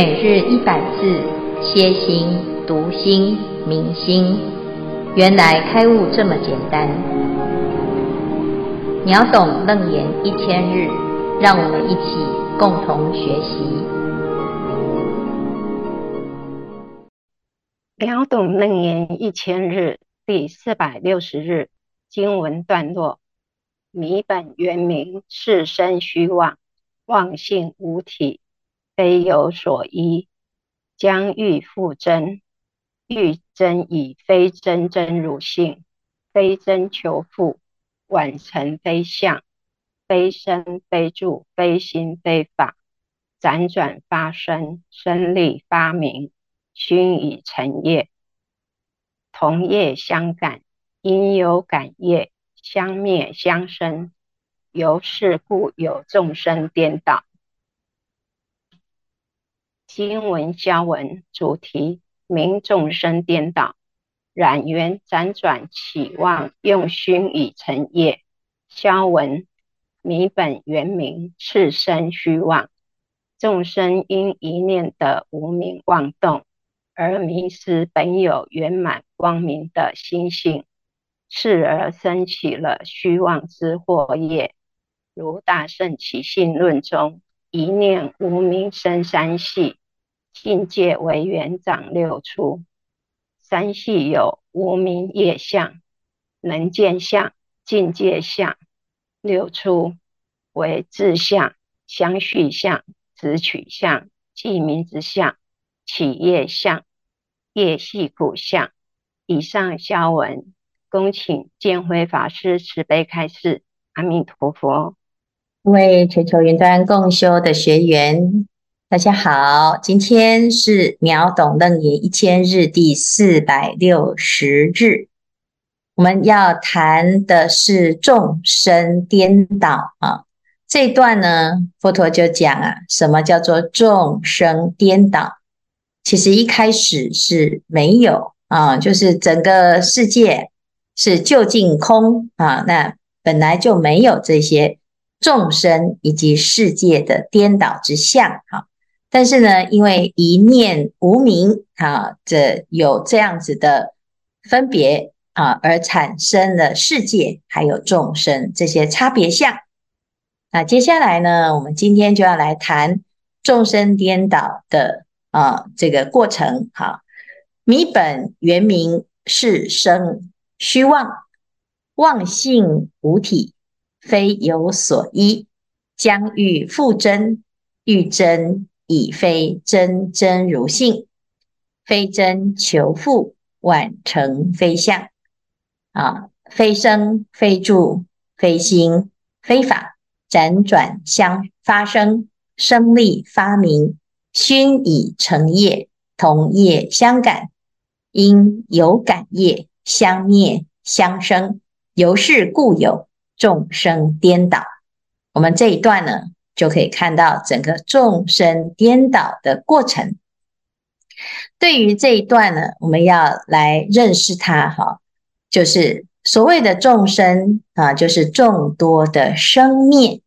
每日一百字，歇心、读心、明心，原来开悟这么简单。秒懂楞严一千日，让我们一起共同学习。秒懂楞严一千日第四百六十日经文段落：迷本圆明，是身虚妄，妄性无体。非有所依，将欲复真，欲真以非真真如性，非真求复，宛成非相，非身非住，非心非法，辗转发生，生立发明，熏已成业，同业相感，因有感业，相灭相生，由是故有众生颠倒。经文消文主题：名众生颠倒，染缘辗转起妄，用心已成业。消文迷本圆明，是生虚妄。众生因一念的无明妄动，而迷失本有圆满光明的心性，次而生起了虚妄之惑业。如《大圣起信论》中。一念无明生三系，境界为缘长六出。三系有无明业相、能见相、境界相。六出为自相、相续相、执取相、记名之相、起业相、业系苦相。以上消文，恭请见辉法师慈悲开示。阿弥陀佛。各位全球云端共修的学员，大家好，今天是秒懂楞严一千日第四百六十日，我们要谈的是众生颠倒啊。这一段呢，佛陀就讲啊，什么叫做众生颠倒？其实一开始是没有啊，就是整个世界是究竟空啊，那本来就没有这些。众生以及世界的颠倒之相，哈，但是呢，因为一念无明，啊，这有这样子的分别啊，而产生了世界还有众生这些差别相。那接下来呢，我们今天就要来谈众生颠倒的啊这个过程，哈，米本原名，是生虚妄，妄性无体。非有所依，将欲复真，欲真已非真真如性，非真求复，宛成非相。啊，非生非住，非心非法，辗转相发生，生立发明，熏已成业，同业相感，因有感业，相灭相生，由是故有。众生颠倒，我们这一段呢，就可以看到整个众生颠倒的过程。对于这一段呢，我们要来认识它哈，就是所谓的众生啊，就是众多的生灭，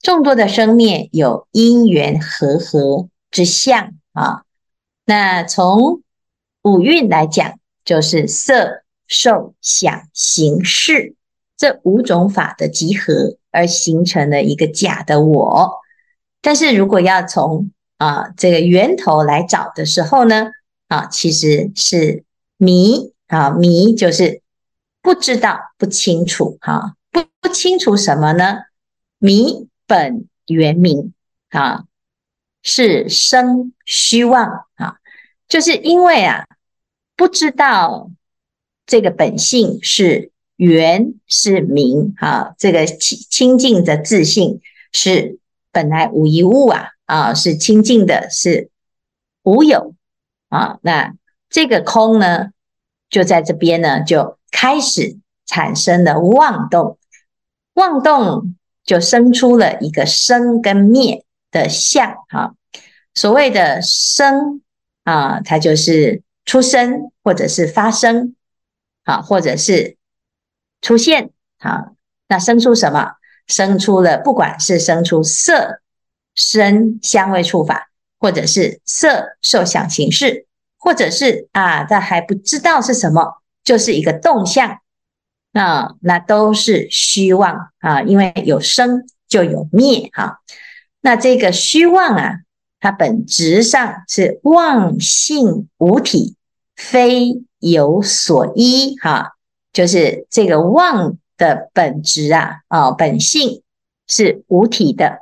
众多的生灭有因缘和合之相啊。那从五蕴来讲，就是色、受、想、行、识。这五种法的集合而形成了一个假的我，但是如果要从啊这个源头来找的时候呢，啊其实是迷啊迷就是不知道不清楚哈不不清楚什么呢？迷本原明啊是生虚妄啊，就是因为啊不知道这个本性是。圆是明啊，这个清清净的自性是本来无一物啊啊，是清净的，是无有啊。那这个空呢，就在这边呢，就开始产生了妄动，妄动就生出了一个生跟灭的相啊。所谓的生啊，它就是出生或者是发生啊，或者是。出现好，那生出什么？生出了，不管是生出色、声、香味、触、法，或者是色受想行识，或者是啊，他还不知道是什么，就是一个动相，那那都是虚妄啊，因为有生就有灭哈。那这个虚妄啊，它本质上是妄性无体，非有所依哈，就是这个妄的本质啊，啊，本性是无体的。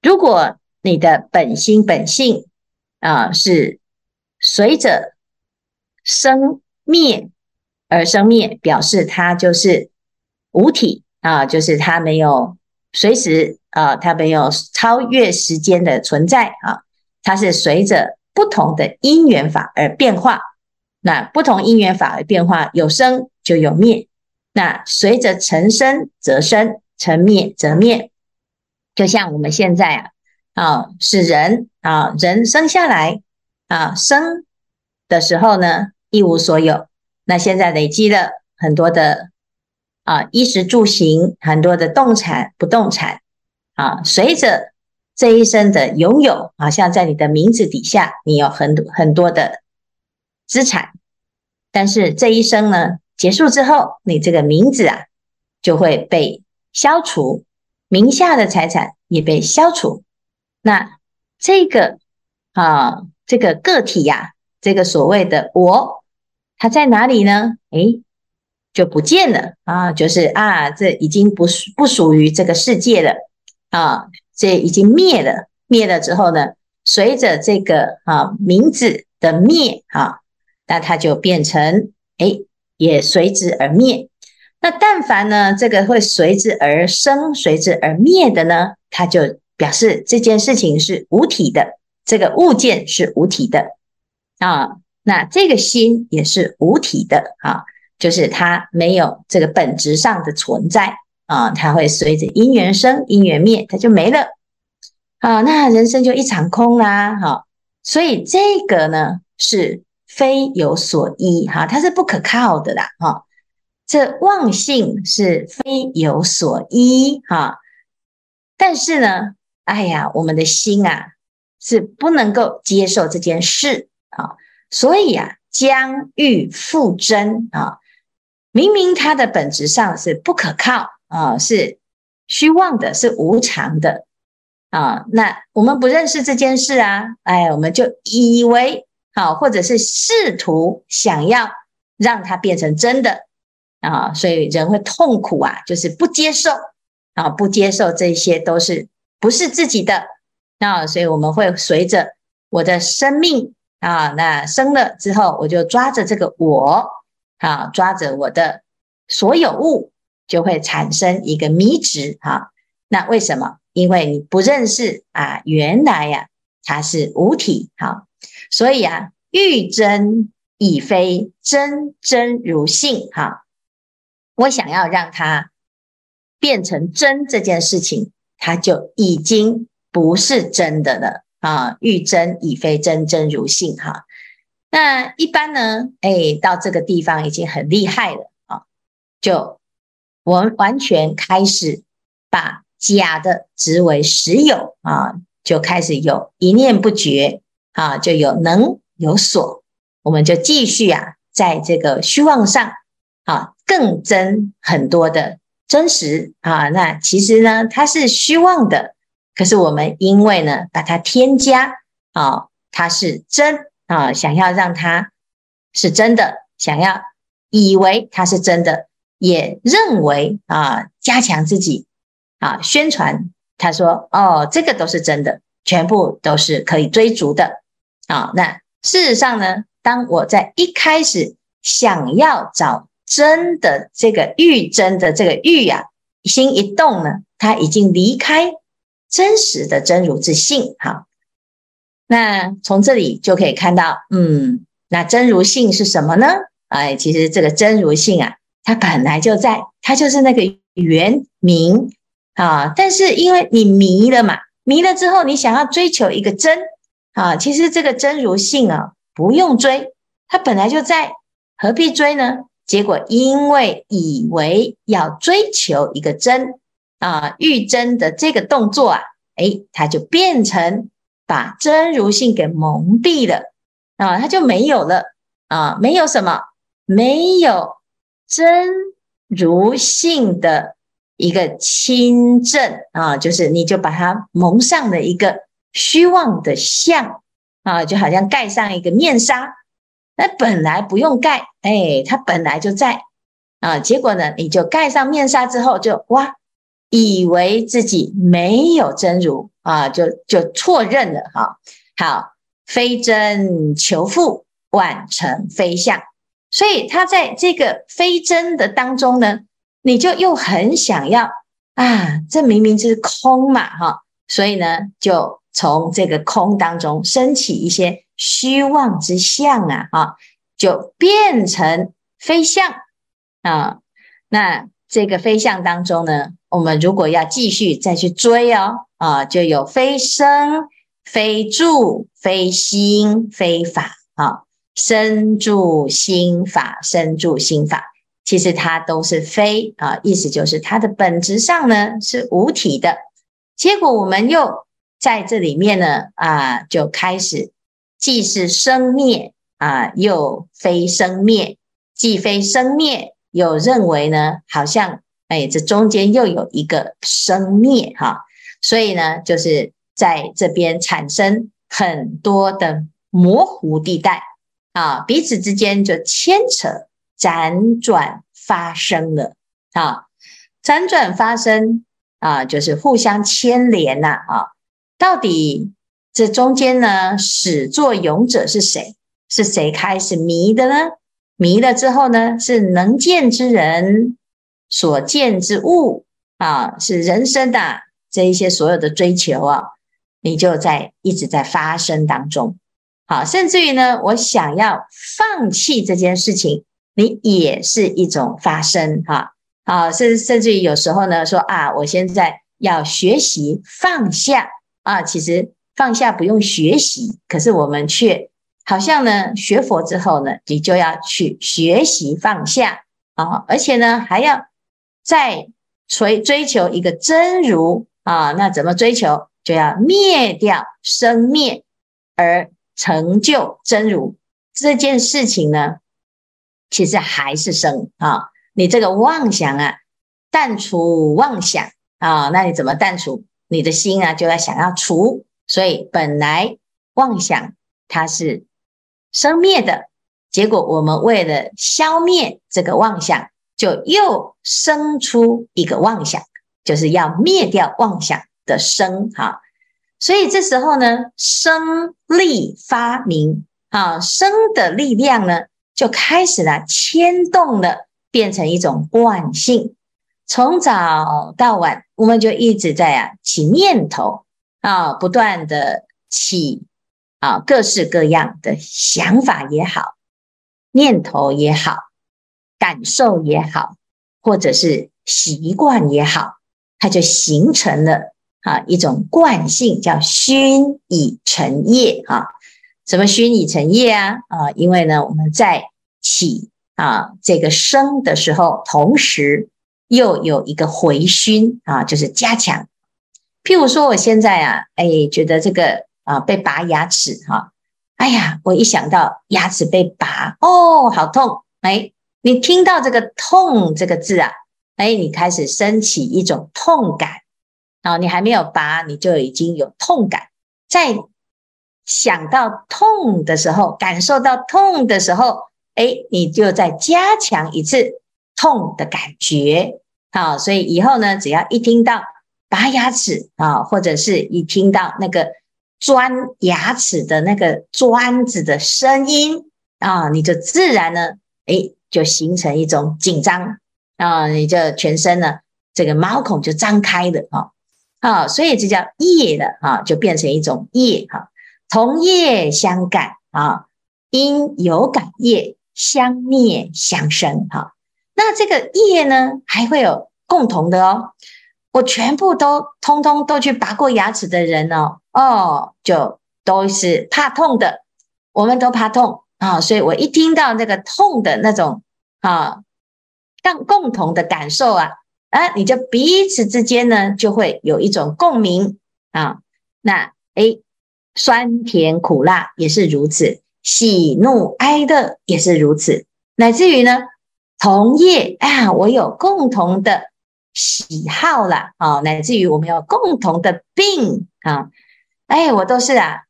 如果你的本心本性啊是随着生灭而生灭，表示它就是无体啊，就是它没有随时啊，它没有超越时间的存在啊，它是随着不同的因缘法而变化。那不同因缘法而变化，有生就有灭。那随着成生则生，成灭则灭。就像我们现在啊。啊，是人啊，人生下来啊，生的时候呢，一无所有。那现在累积了很多的啊，衣食住行，很多的动产、不动产啊，随着这一生的拥有，好像在你的名字底下，你有很多很多的资产。但是这一生呢，结束之后，你这个名字啊，就会被消除，名下的财产也被消除。那这个啊，这个个体呀、这个所谓的我，它在哪里呢？诶，就不见了啊！就是啊，这已经不属不属于这个世界了啊，这已经灭了。灭了之后呢，随着这个啊名字的灭啊，那它就变成诶，也随之而灭。那但凡呢，这个会随之而生、随之而灭的呢，它就。表示这件事情是无体的，这个物件是无体的啊，那这个心也是无体的啊，就是它没有这个本质上的存在啊，它会随着因缘生，因缘灭，它就没了啊，那人生就一场空啦，哈，所以这个呢是非有所依哈，它是不可靠的啦，哈，这妄性是非有所依哈，但是呢。哎呀，我们的心啊是不能够接受这件事啊，所以啊，将欲复真啊，明明它的本质上是不可靠啊，是虚妄的，是无常的啊。那我们不认识这件事啊，哎，我们就以为好，或者是试图想要让它变成真的啊，所以人会痛苦啊，就是不接受啊，不接受这些都是。不是自己的，那所以我们会随着我的生命啊，那生了之后，我就抓着这个我啊，抓着我的所有物，就会产生一个迷执哈。那为什么？因为你不认识啊，原来呀，它是无体哈。所以啊，欲真已非真真如性哈。我想要让它变成真这件事情。它就已经不是真的了啊！欲真已非真真如性哈。那一般呢？哎，到这个地方已经很厉害了啊！就我们完全开始把假的执为实有啊，就开始有一念不绝啊，就有能有所，我们就继续啊，在这个虚妄上啊，更增很多的。真实啊，那其实呢，它是虚妄的。可是我们因为呢，把它添加啊，它是真啊，想要让它是真的，想要以为它是真的，也认为啊，加强自己啊，宣传。他说：“哦，这个都是真的，全部都是可以追逐的啊。”那事实上呢，当我在一开始想要找。真的这个玉真的这个玉呀、啊，心一动呢，他已经离开真实的真如之性。好，那从这里就可以看到，嗯，那真如性是什么呢？哎，其实这个真如性啊，它本来就在，它就是那个圆明啊。但是因为你迷了嘛，迷了之后，你想要追求一个真啊，其实这个真如性啊，不用追，它本来就在，何必追呢？结果，因为以为要追求一个真啊，欲真的这个动作啊，诶，它就变成把真如性给蒙蔽了啊，它就没有了啊，没有什么，没有真如性的一个亲证啊，就是你就把它蒙上了一个虚妄的相啊，就好像盖上一个面纱，那本来不用盖，哎，它本来就在啊，结果呢，你就盖上面纱之后就，哇。以为自己没有真如啊，就就错认了哈。好，非真求复，万成非相。所以他在这个非真的当中呢，你就又很想要啊，这明明就是空嘛哈。所以呢，就从这个空当中升起一些虚妄之相啊，啊，就变成非相啊。那这个非相当中呢，我们如果要继续再去追哦，啊，就有非生、非住、非心、非法啊，生住心法，生住心法，其实它都是非啊，意思就是它的本质上呢是无体的。结果我们又在这里面呢啊，就开始既是生灭啊，又非生灭，既非生灭，又认为呢好像。哎，这中间又有一个生灭哈，所以呢，就是在这边产生很多的模糊地带啊，彼此之间就牵扯、辗转发生了啊，辗转发生啊，就是互相牵连呐啊。到底这中间呢，始作俑者是谁？是谁开始迷的呢？迷了之后呢，是能见之人。所见之物啊，是人生的这一些所有的追求啊，你就在一直在发生当中。好，甚至于呢，我想要放弃这件事情，你也是一种发生哈。啊，啊甚甚至于有时候呢，说啊，我现在要学习放下啊，其实放下不用学习，可是我们却好像呢，学佛之后呢，你就要去学习放下啊，而且呢，还要。再追追求一个真如啊，那怎么追求？就要灭掉生灭，而成就真如这件事情呢，其实还是生啊。你这个妄想啊，淡除妄想啊，那你怎么淡除？你的心啊，就要想要除。所以本来妄想它是生灭的，结果我们为了消灭这个妄想。就又生出一个妄想，就是要灭掉妄想的生哈，所以这时候呢，生力发明啊，生的力量呢就开始了牵动了，变成一种惯性。从早到晚，我们就一直在啊起念头啊，不断的起啊各式各样的想法也好，念头也好。感受也好，或者是习惯也好，它就形成了啊一种惯性，叫熏已成业啊。什么熏已成业啊？啊，因为呢，我们在起啊这个生的时候，同时又有一个回熏啊，就是加强。譬如说，我现在啊，哎，觉得这个啊被拔牙齿哈，哎呀，我一想到牙齿被拔，哦，好痛，哎。你听到这个“痛”这个字啊，哎，你开始升起一种痛感啊！你还没有拔，你就已经有痛感。在想到痛的时候，感受到痛的时候，哎，你就再加强一次痛的感觉。好，所以以后呢，只要一听到拔牙齿啊，或者是一听到那个钻牙齿的那个钻子的声音啊，你就自然呢，哎。就形成一种紧张啊，你就全身呢，这个毛孔就张开了啊，啊，所以这叫业的啊，就变成一种业哈，同业相感啊，因有感业相灭相生哈。那这个业呢，还会有共同的哦，我全部都通通都去拔过牙齿的人哦，哦，就都是怕痛的，我们都怕痛。啊，所以我一听到那个痛的那种啊，共共同的感受啊，啊，你就彼此之间呢就会有一种共鸣啊。那诶，酸甜苦辣也是如此，喜怒哀乐也是如此，乃至于呢，同业啊，我有共同的喜好啦，啊，乃至于我们有共同的病啊，哎，我都是啊，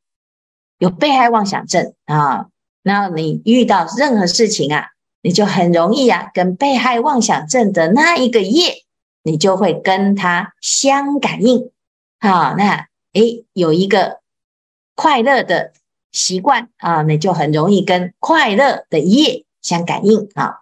有被害妄想症啊，然后你遇到任何事情啊，你就很容易啊，跟被害妄想症的那一个业，你就会跟它相感应，啊，那诶，有一个。快乐的习惯啊，你就很容易跟快乐的业相感应啊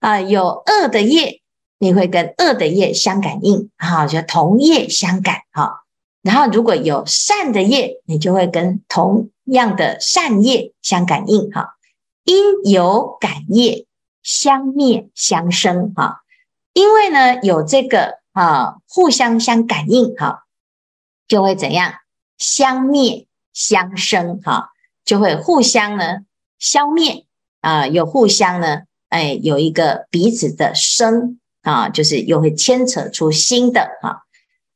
啊，有恶的业，你会跟恶的业相感应啊，就同业相感哈。然后如果有善的业，你就会跟同样的善业相感应哈。因有感业，相灭相生哈。因为呢有这个啊，互相相感应哈，就会怎样相灭。相生哈，就会互相呢消灭啊，又互相呢，哎，有一个彼此的生啊，就是又会牵扯出新的哈，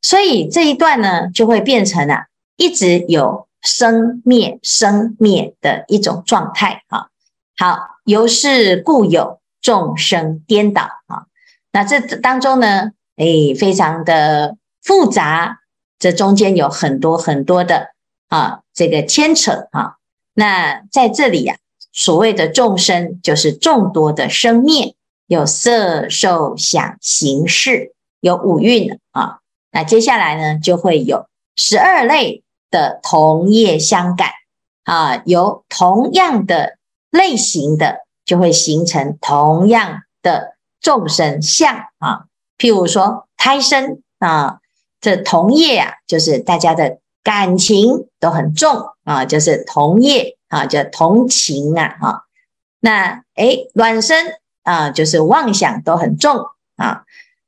所以这一段呢就会变成啊，一直有生灭生灭的一种状态哈。好，由是故有众生颠倒啊，那这当中呢，哎，非常的复杂，这中间有很多很多的。啊，这个牵扯啊，那在这里呀、啊，所谓的众生就是众多的生灭，有色受想行识，有五蕴啊。那接下来呢，就会有十二类的同业相感啊，有同样的类型的，就会形成同样的众生相啊。譬如说胎生啊，这同业啊，就是大家的。感情都很重啊，就是同业啊，叫同情啊，哈。那诶，卵生啊，就是妄想都很重啊。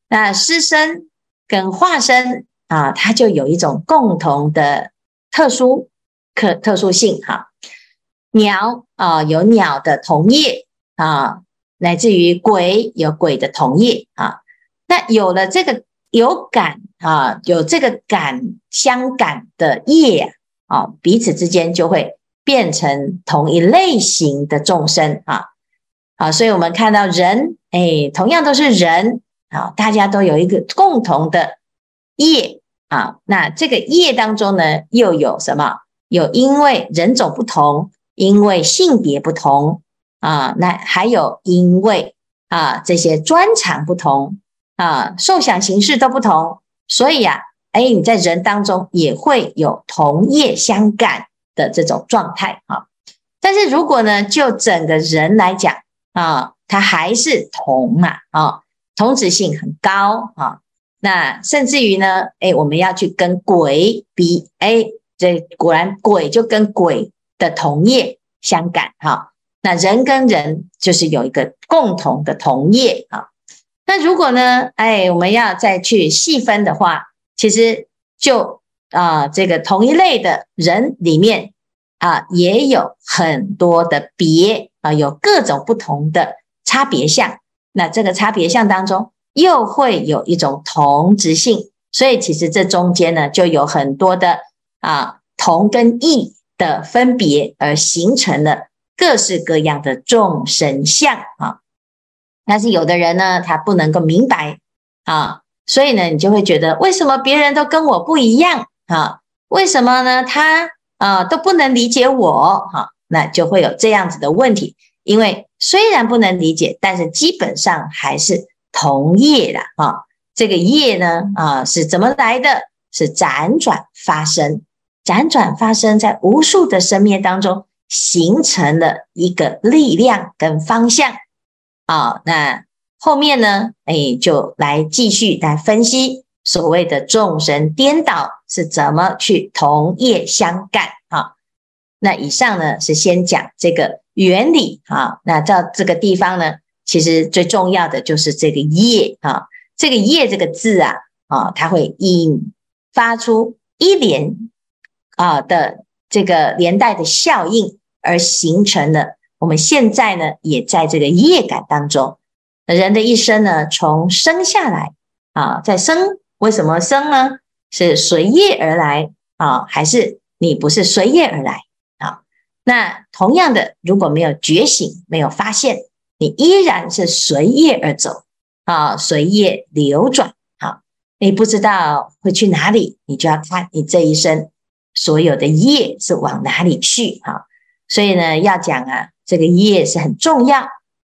那湿生跟化生啊，它就有一种共同的特殊可特殊性哈。鸟啊，有鸟的同业啊，乃至于鬼有鬼的同业啊。那有了这个。有感啊，有这个感相感的业啊，彼此之间就会变成同一类型的众生啊，啊，所以我们看到人，哎，同样都是人啊，大家都有一个共同的业啊，那这个业当中呢，又有什么？有因为人种不同，因为性别不同啊，那还有因为啊这些专长不同。啊，受想行识都不同，所以啊，哎，你在人当中也会有同业相感的这种状态啊。但是如果呢，就整个人来讲啊，它还是同嘛啊，同质性很高啊。那甚至于呢，哎，我们要去跟鬼比，哎，这果然鬼就跟鬼的同业相感哈。那人跟人就是有一个共同的同业啊。那如果呢？哎，我们要再去细分的话，其实就啊、这个同一类的人里面啊，也有很多的别啊，有各种不同的差别相。那这个差别相当中，又会有一种同质性，所以其实这中间呢，就有很多的啊同跟异的分别，而形成了各式各样的众生相啊。但是有的人呢，他不能够明白啊，所以呢，你就会觉得为什么别人都跟我不一样啊？为什么呢？他啊都不能理解我哈、那就会有这样子的问题。因为虽然不能理解，但是基本上还是同业的啊。这个业呢啊是怎么来的？是辗转发生，辗转发生在无数的生灭当中，形成了一个力量跟方向。好，那后面呢？哎，就来继续来分析所谓的众生颠倒是怎么去同业相干啊？那以上呢是先讲这个原理啊。那到这个地方呢，其实最重要的就是这个业啊。这个业这个字啊，啊，它会引发出一连啊的这个连带的效应，而形成了。我们现在呢，也在这个业感当中。人的一生呢，从生下来啊，在生，为什么生呢？是随业而来啊，还是你不是随业而来啊。那同样的，如果没有觉醒，没有发现，你依然是随业而走啊，随业流转。啊，你不知道会去哪里，你就要看你这一生所有的业是往哪里去哈。所以呢，要讲啊，这个业是很重要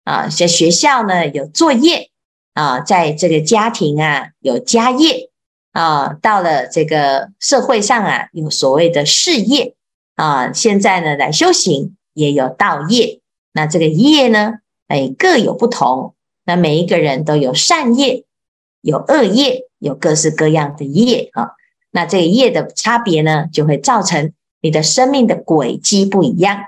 啊。在学校呢有作业啊，在这个家庭啊有家业啊，到了这个社会上啊有所谓的事业啊。现在呢来修行也有道业，那这个业呢？哎，各有不同。那每一个人都有善业，有恶业，有各式各样的业啊。那这个业的差别呢，就会造成你的生命的轨迹不一样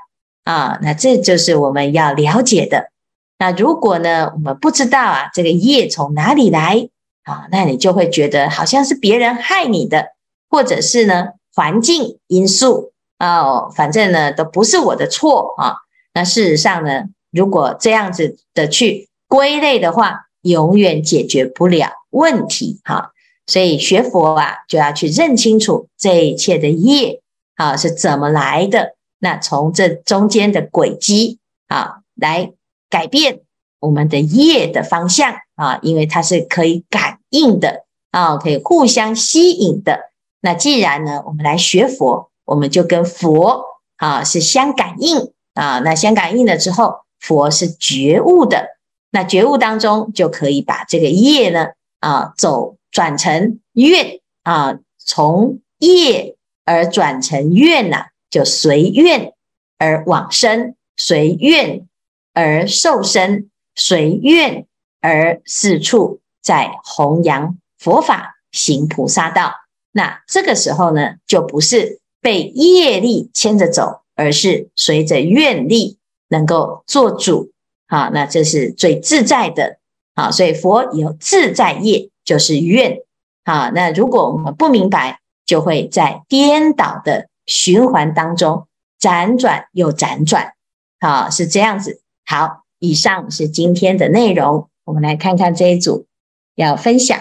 啊。那这就是我们要了解的。那如果呢，我们不知道啊，这个业从哪里来啊，那你就会觉得好像是别人害你的，或者是呢环境因素啊，反正呢都不是我的错啊。那事实上呢？如果这样子的去归类的话，永远解决不了问题哈。所以学佛啊，就要去认清楚这一切的业啊是怎么来的。那从这中间的轨迹啊，来改变我们的业的方向啊，因为它是可以感应的啊，可以互相吸引的。那既然呢，我们来学佛，我们就跟佛啊是相感应啊。那相感应了之后。佛是觉悟的，那觉悟当中就可以把这个业呢啊走转成愿啊，从业而转成愿呐、就随愿而往生，随愿而受生，随愿而四处在弘扬佛法，行菩萨道。那这个时候呢，就不是被业力牵着走，而是随着愿力。能够做主，好，那这是最自在的，好，所以佛有自在业，就是愿，好，那如果我们不明白，就会在颠倒的循环当中辗转又辗转，好，是这样子。好，以上是今天的内容，我们来看看这一组要分享。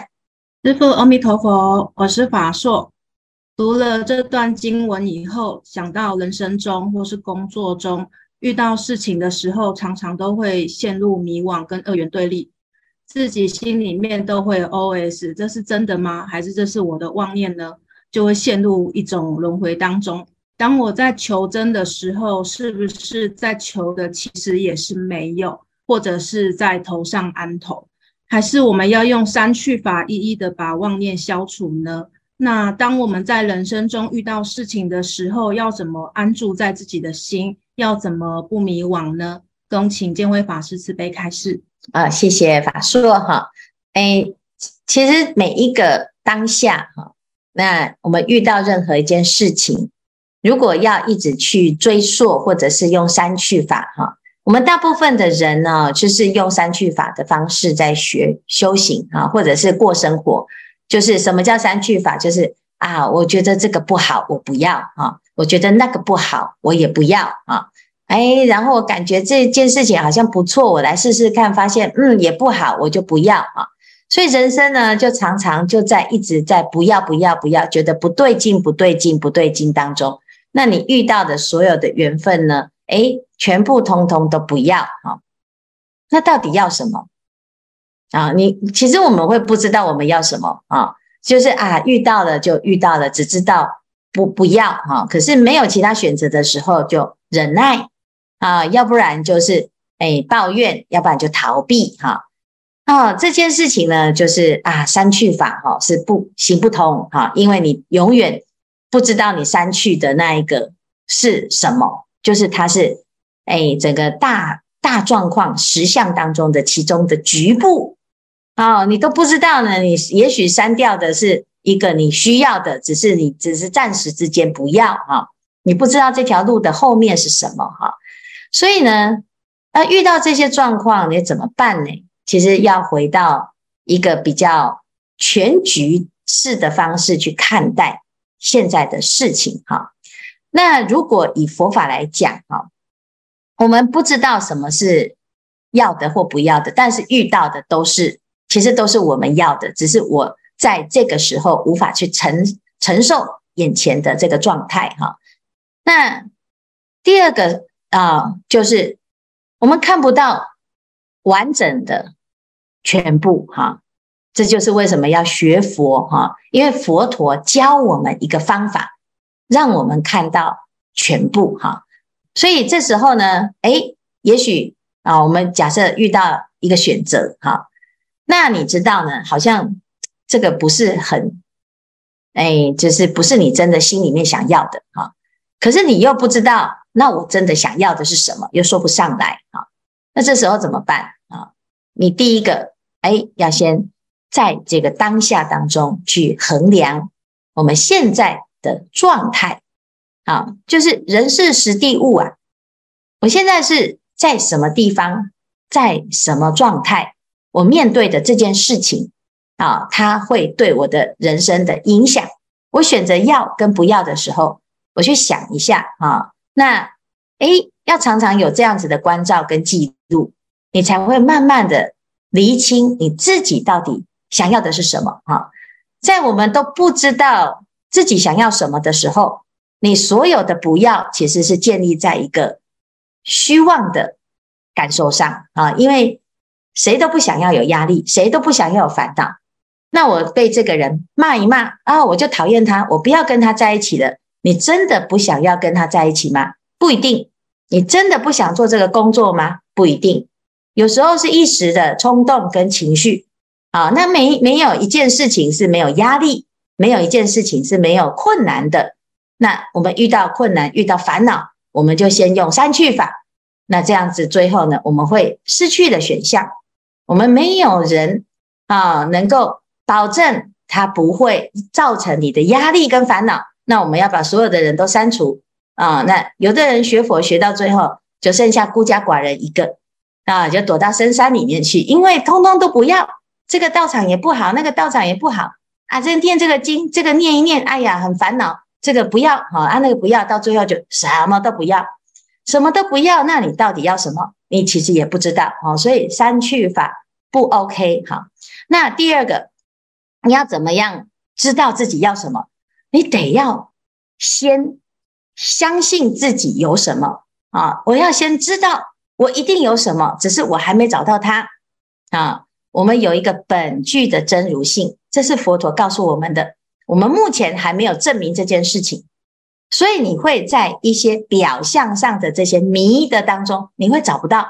师父阿弥陀佛，我是法硕。读了这段经文以后，想到人生中或是工作中。遇到事情的时候，常常都会陷入迷惘跟二元对立，自己心里面都会 OS：这是真的吗？还是这是我的妄念呢？就会陷入一种轮回当中。当我在求真的时候，是不是在求的其实也是没有，或者是在头上安头？还是我们要用删去法，一一的把妄念消除呢？那当我们在人生中遇到事情的时候，要怎么安住在自己的心？要怎么不迷惘呢？恭请见辉法师慈悲开示啊！谢谢法师哈。哎，其实每一个当下哈，那我们遇到任何一件事情，如果要一直去追溯，或者是用删去法哈，我们大部分的人呢，就是用删去法的方式在学修行啊，或者是过生活。就是什么叫删去法？就是啊，我觉得这个不好，我不要啊。我觉得那个不好，我也不要啊！哎，然后我感觉这件事情好像不错，我来试试看，发现嗯也不好，我就不要啊！所以人生呢，就常常就在一直在不要不要不要，觉得不对劲不对劲不对劲当中。那你遇到的所有的缘分呢？哎，全部通通都不要啊！那到底要什么啊？你其实我们会不知道我们要什么啊？就是啊，遇到了就遇到了，只知道。不不要哈，可是没有其他选择的时候就忍耐啊，要不然就是哎抱怨，要不然就逃避哈。哦这件事情呢，就是啊删去法哈是不行不通哈，因为你永远不知道你删去的那一个是什么，就是它是哎整个大大状况实相当中的其中的局部哦，你都不知道呢，你也许删掉的是。一个你需要的，只是你只是暂时之间不要哈，你不知道这条路的后面是什么哈，所以呢，那遇到这些状况你怎么办呢？其实要回到一个比较全局式的方式去看待现在的事情哈。那如果以佛法来讲哈，我们不知道什么是要的或不要的，但是遇到的都是，其实都是我们要的，只是我。在这个时候无法去承承受眼前的这个状态哈，那第二个啊，就是我们看不到完整的全部哈，这就是为什么要学佛哈，因为佛陀教我们一个方法，让我们看到全部哈。所以这时候呢，诶，也许啊，我们假设遇到一个选择哈，那你知道呢，好像这个不是很，诶，就是不是你真的心里面想要的哈。可是你又不知道，那我真的想要的是什么，又说不上来啊。那这时候怎么办啊？你第一个，哎，要先在这个当下当中去衡量我们现在的状态啊，就是人事时地物啊。我现在是在什么地方，在什么状态？我面对的这件事情啊，它会对我的人生的影响。我选择要跟不要的时候。我去想一下啊，那诶，要常常有这样子的关照跟记录，你才会慢慢的厘清你自己到底想要的是什么哈。在我们都不知道自己想要什么的时候，你所有的不要其实是建立在一个虚妄的感受上啊，因为谁都不想要有压力，谁都不想要有烦恼。那我被这个人骂一骂啊，我就讨厌他，我不要跟他在一起了。你真的不想要跟他在一起吗？不一定。你真的不想做这个工作吗？不一定。有时候是一时的冲动跟情绪。啊，那没没有一件事情是没有压力，没有一件事情是没有困难的。那我们遇到困难、遇到烦恼，我们就先用删去法。那这样子最后呢，我们会失去的选项。我们没有人啊能够保证它不会造成你的压力跟烦恼。那我们要把所有的人都删除啊！那有的人学佛学到最后，就剩下孤家寡人一个啊，就躲到深山里面去，因为通通都不要，这个道场也不好，那个道场也不好啊，这念这个经，这个念一念，哎呀，很烦恼，这个不要啊，啊那个不要，到最后就什么都不要，什么都不要，那你到底要什么？你其实也不知道啊，所以删去法不 OK 哈。那第二个，你要怎么样知道自己要什么？你得要先相信自己有什么啊！我要先知道我一定有什么，只是我还没找到它啊。我们有一个本具的真如性，这是佛陀告诉我们的。我们目前还没有证明这件事情，所以你会在一些表象上的这些迷的当中，你会找不到，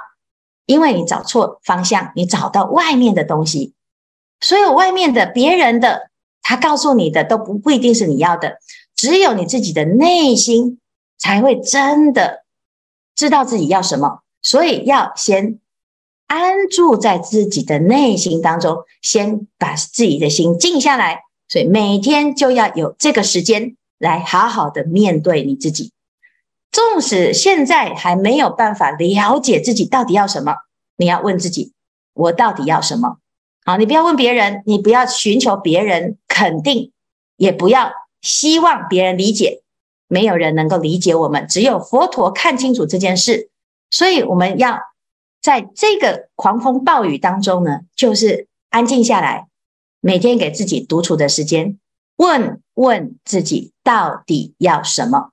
因为你找错方向，你找到外面的东西，所有外面的别人的。他告诉你的都不不一定是你要的，只有你自己的内心才会真的知道自己要什么。所以要先安住在自己的内心当中，先把自己的心静下来。所以每天就要有这个时间来好好的面对你自己。纵使现在还没有办法了解自己到底要什么，你要问自己：我到底要什么？好，你不要问别人，你不要寻求别人肯定，也不要希望别人理解。没有人能够理解我们，只有佛陀看清楚这件事。所以我们要在这个狂风暴雨当中呢，就是安静下来，每天给自己独处的时间，问问自己到底要什么。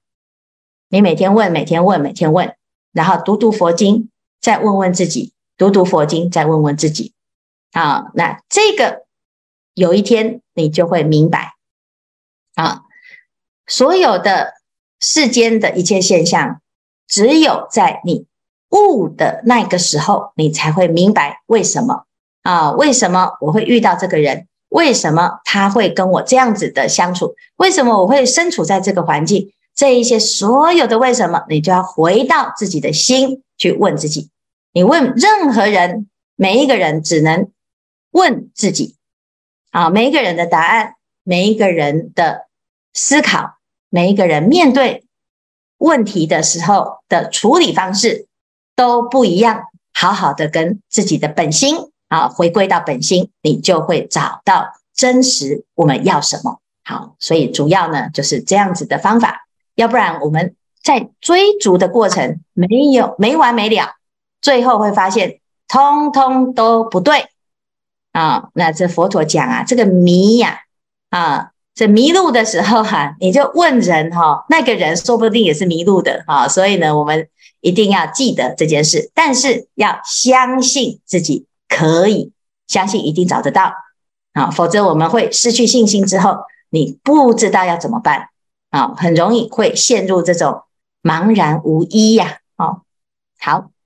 你每天问，每天问，每天问，然后读读佛经，再问问自己，读读佛经，再问问自己。啊，那这个有一天你就会明白啊，所有的世间的一切现象，只有在你悟的那个时候，你才会明白为什么啊？为什么我会遇到这个人？为什么他会跟我这样子的相处？为什么我会身处在这个环境？这一些所有的为什么，你就要回到自己的心去问自己。你问任何人，每一个人只能。问自己，啊，每一个人的答案，每一个人的思考，每一个人面对问题的时候的处理方式都不一样。好好的跟自己的本心啊，回归到本心，你就会找到真实我们要什么。好，所以主要呢就是这样子的方法，要不然我们在追逐的过程没有没完没了，最后会发现通通都不对。啊，那这佛陀讲啊，这个迷呀，啊，这迷路的时候哈、你就问人哈、哦，那个人说不定也是迷路的哈、哦，所以呢，我们一定要记得这件事，但是要相信自己可以，相信一定找得到啊、否则我们会失去信心之后，你不知道要怎么办啊、很容易会陷入这种茫然无依呀、啊，哦，好。